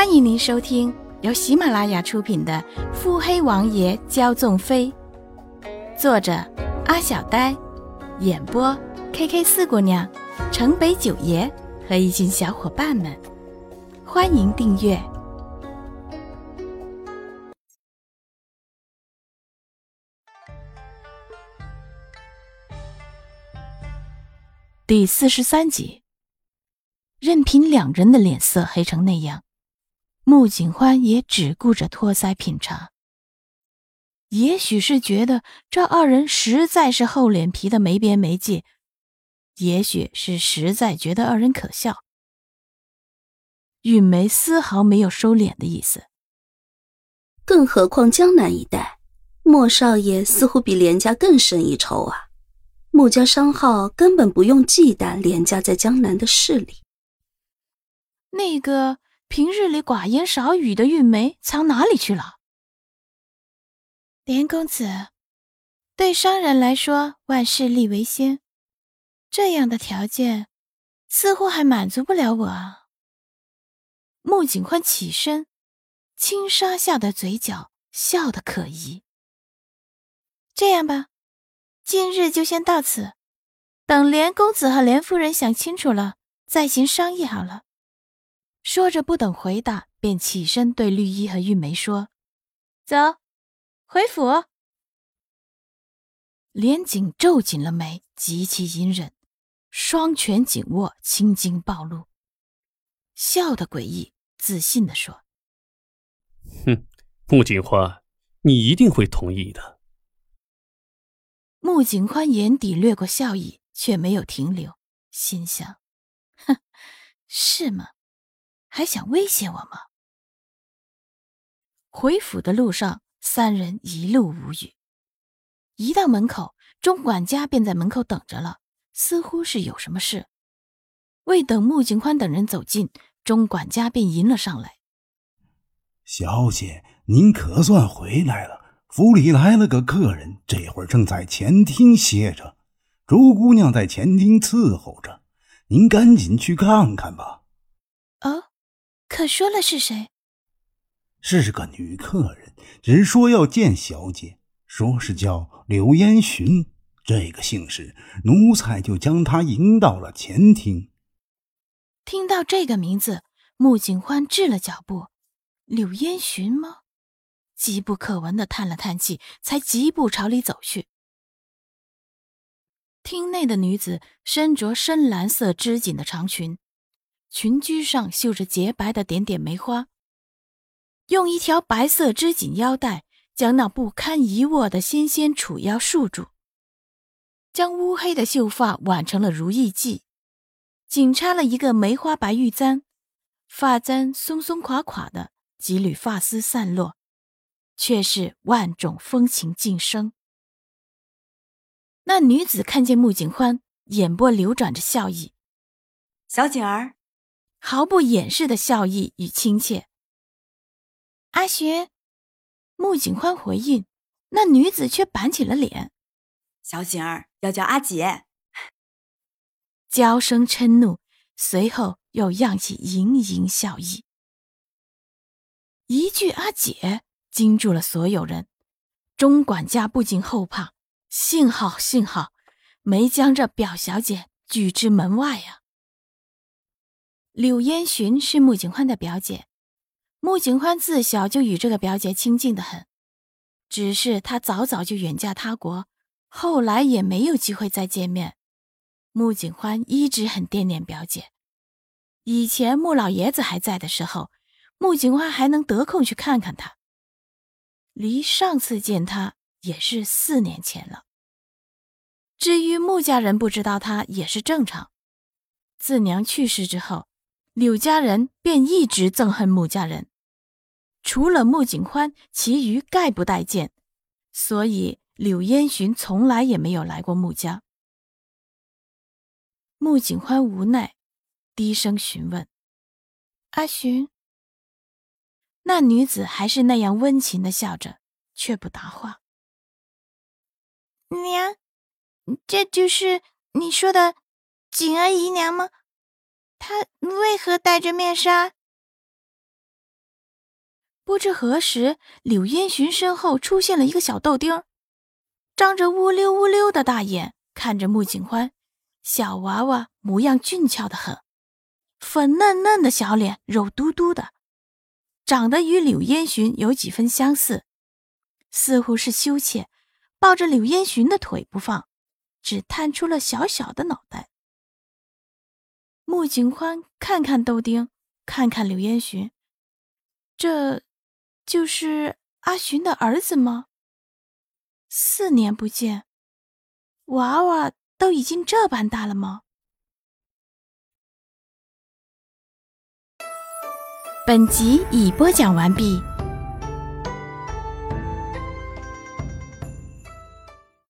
欢迎您收听由喜马拉雅出品的《腹黑王爷骄纵妃》，作者阿小呆，演播 K K 四姑娘、城北九爷和一群小伙伴们。欢迎订阅第四十三集。任凭两人的脸色黑成那样。穆景欢也只顾着托腮品茶。也许是觉得这二人实在是厚脸皮的没边没界，也许是实在觉得二人可笑。允梅丝毫没有收敛的意思。更何况江南一带，莫少爷似乎比连家更胜一筹啊！穆家商号根本不用忌惮连家在江南的势力。那个。平日里寡言少语的玉梅藏哪里去了？连公子，对商人来说，万事利为先，这样的条件似乎还满足不了我啊。穆景宽起身，轻纱下的嘴角笑得可疑。这样吧，今日就先到此，等连公子和连夫人想清楚了，再行商议好了。说着，不等回答，便起身对绿衣和玉梅说：“走，回府。”连锦皱紧了眉，极其隐忍，双拳紧握，青筋暴露，笑得诡异，自信地说：“哼，穆景欢，你一定会同意的。”穆景欢眼底掠过笑意，却没有停留，心想：“哼，是吗？”还想威胁我吗？回府的路上，三人一路无语。一到门口，钟管家便在门口等着了，似乎是有什么事。未等穆景宽等人走近，钟管家便迎了上来：“小姐，您可算回来了。府里来了个客人，这会儿正在前厅歇着，朱姑娘在前厅伺候着，您赶紧去看看吧。”哦。可说了是谁？是个女客人，只说要见小姐，说是叫柳烟寻。这个姓氏，奴才就将她迎到了前厅。听到这个名字，穆景欢滞了脚步。柳烟寻吗？急不可闻的叹了叹气，才疾步朝里走去。厅内的女子身着深蓝色织锦的长裙。裙裾上绣着洁白的点点梅花，用一条白色织锦腰带将那不堪一握的纤纤楚腰束住，将乌黑的秀发挽成了如意髻，仅插了一个梅花白玉簪，发簪松松垮垮的，几缕发丝散落，却是万种风情尽生。那女子看见穆景欢，眼波流转着笑意，小景儿。毫不掩饰的笑意与亲切。阿寻，穆景欢回应，那女子却板起了脸。小景儿要叫阿姐。娇声嗔怒，随后又漾起盈盈笑意。一句“阿姐”惊住了所有人，钟管家不禁后怕，幸好幸好，没将这表小姐拒之门外呀。柳烟寻是穆景欢的表姐，穆景欢自小就与这个表姐亲近的很，只是她早早就远嫁他国，后来也没有机会再见面。穆景欢一直很惦念表姐。以前穆老爷子还在的时候，穆景欢还能得空去看看他。离上次见他也是四年前了。至于穆家人不知道他也是正常。自娘去世之后。柳家人便一直憎恨穆家人，除了穆景欢，其余概不待见，所以柳烟寻从来也没有来过穆家。穆景欢无奈，低声询问：“阿寻。”那女子还是那样温情的笑着，却不答话。娘，这就是你说的景儿姨娘吗？他为何戴着面纱？不知何时，柳烟寻身后出现了一个小豆丁，张着乌溜乌溜的大眼看着穆景欢。小娃娃模样俊俏的很，粉嫩嫩的小脸，肉嘟嘟的，长得与柳烟寻有几分相似，似乎是羞怯，抱着柳烟寻的腿不放，只探出了小小的脑袋。穆景欢看看豆丁，看看柳烟寻，这，就是阿寻的儿子吗？四年不见，娃娃。都已经这般大了吗？本集已播讲完毕。